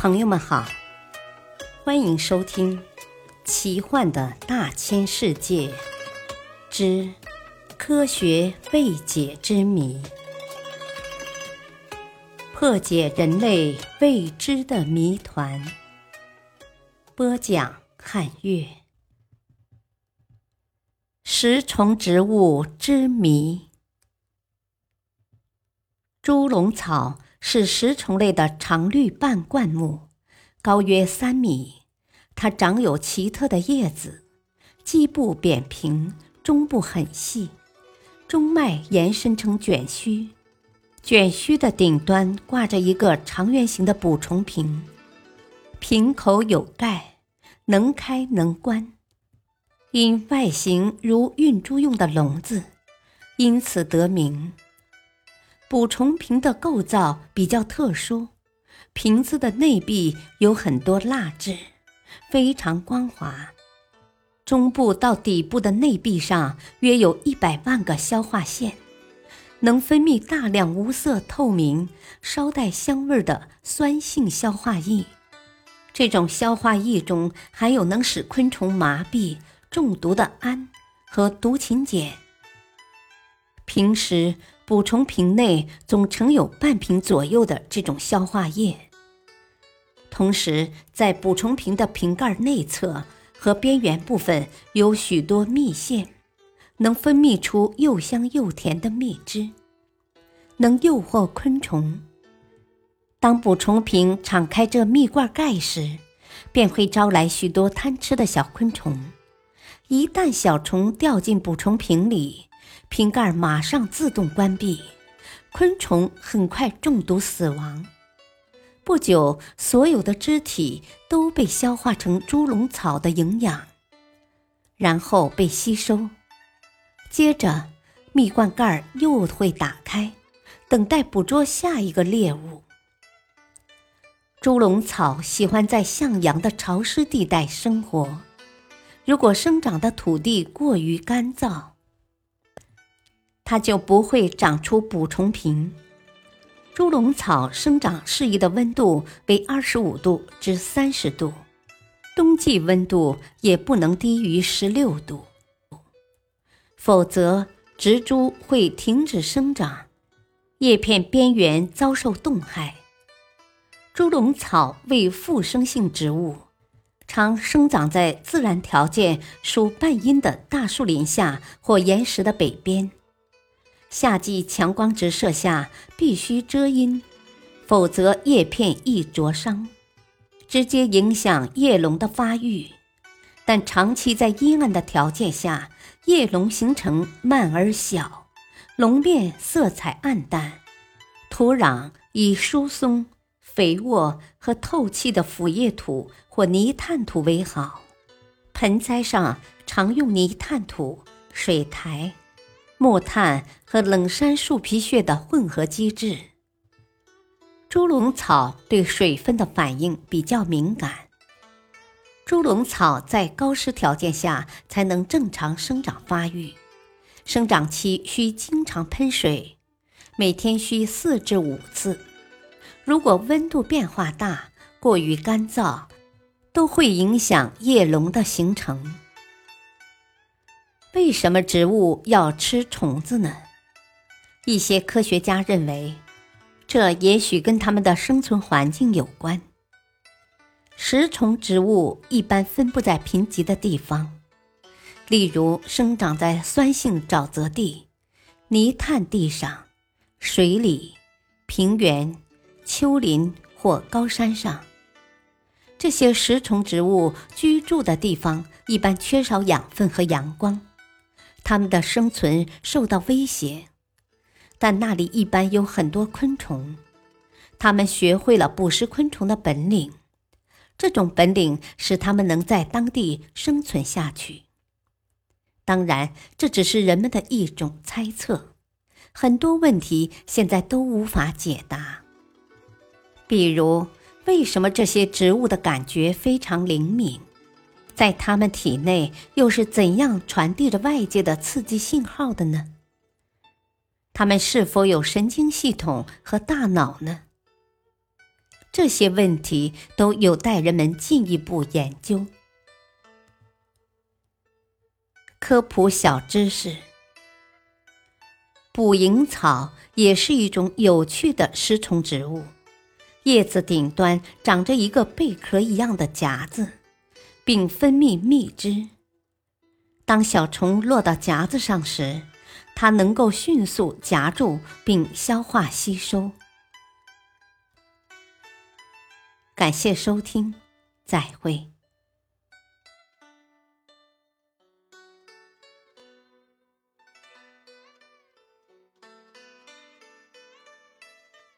朋友们好，欢迎收听《奇幻的大千世界之科学未解之谜》，破解人类未知的谜团。播讲：汉月。食虫植物之谜。猪笼草。是食虫类的常绿半灌木，高约三米。它长有奇特的叶子，基部扁平，中部很细，中脉延伸成卷须，卷须的顶端挂着一个长圆形的捕虫瓶，瓶口有盖，能开能关。因外形如运猪用的笼子，因此得名。捕虫瓶的构造比较特殊，瓶子的内壁有很多蜡质，非常光滑。中部到底部的内壁上约有一百万个消化腺，能分泌大量无色透明、稍带香味的酸性消化液。这种消化液中含有能使昆虫麻痹、中毒的氨和毒芹碱。平时。捕虫瓶内总盛有半瓶左右的这种消化液，同时在捕虫瓶的瓶盖内侧和边缘部分有许多蜜腺，能分泌出又香又甜的蜜汁，能诱惑昆虫。当捕虫瓶敞开这蜜罐盖时，便会招来许多贪吃的小昆虫。一旦小虫掉进捕虫瓶里，瓶盖马上自动关闭，昆虫很快中毒死亡。不久，所有的肢体都被消化成猪笼草的营养，然后被吸收。接着，蜜罐盖又会打开，等待捕捉下一个猎物。猪笼草喜欢在向阳的潮湿地带生活，如果生长的土地过于干燥。它就不会长出捕虫瓶。猪笼草生长适宜的温度为二十五度至三十度，冬季温度也不能低于十六度，否则植株会停止生长，叶片边缘遭受冻害。猪笼草为附生性植物，常生长在自然条件属半阴的大树林下或岩石的北边。夏季强光直射下必须遮阴，否则叶片易灼伤，直接影响叶龙的发育。但长期在阴暗的条件下，叶龙形成慢而小，龙面色彩暗淡，土壤以疏松、肥沃和透气的腐叶土或泥炭土为好。盆栽上常用泥炭土、水苔。木炭和冷杉树皮屑的混合基质。猪笼草对水分的反应比较敏感。猪笼草在高湿条件下才能正常生长发育，生长期需经常喷水，每天需四至五次。如果温度变化大、过于干燥，都会影响叶笼的形成。为什么植物要吃虫子呢？一些科学家认为，这也许跟它们的生存环境有关。食虫植物一般分布在贫瘠的地方，例如生长在酸性沼泽地、泥炭地上、水里、平原、丘陵或高山上。这些食虫植物居住的地方一般缺少养分和阳光。它们的生存受到威胁，但那里一般有很多昆虫，它们学会了捕食昆虫的本领，这种本领使它们能在当地生存下去。当然，这只是人们的一种猜测，很多问题现在都无法解答，比如为什么这些植物的感觉非常灵敏。在它们体内又是怎样传递着外界的刺激信号的呢？它们是否有神经系统和大脑呢？这些问题都有待人们进一步研究。科普小知识：捕蝇草也是一种有趣的食虫植物，叶子顶端长着一个贝壳一样的夹子，并分泌蜜汁。当小虫落到夹子上时，它能够迅速夹住并消化吸收。感谢收听，再会。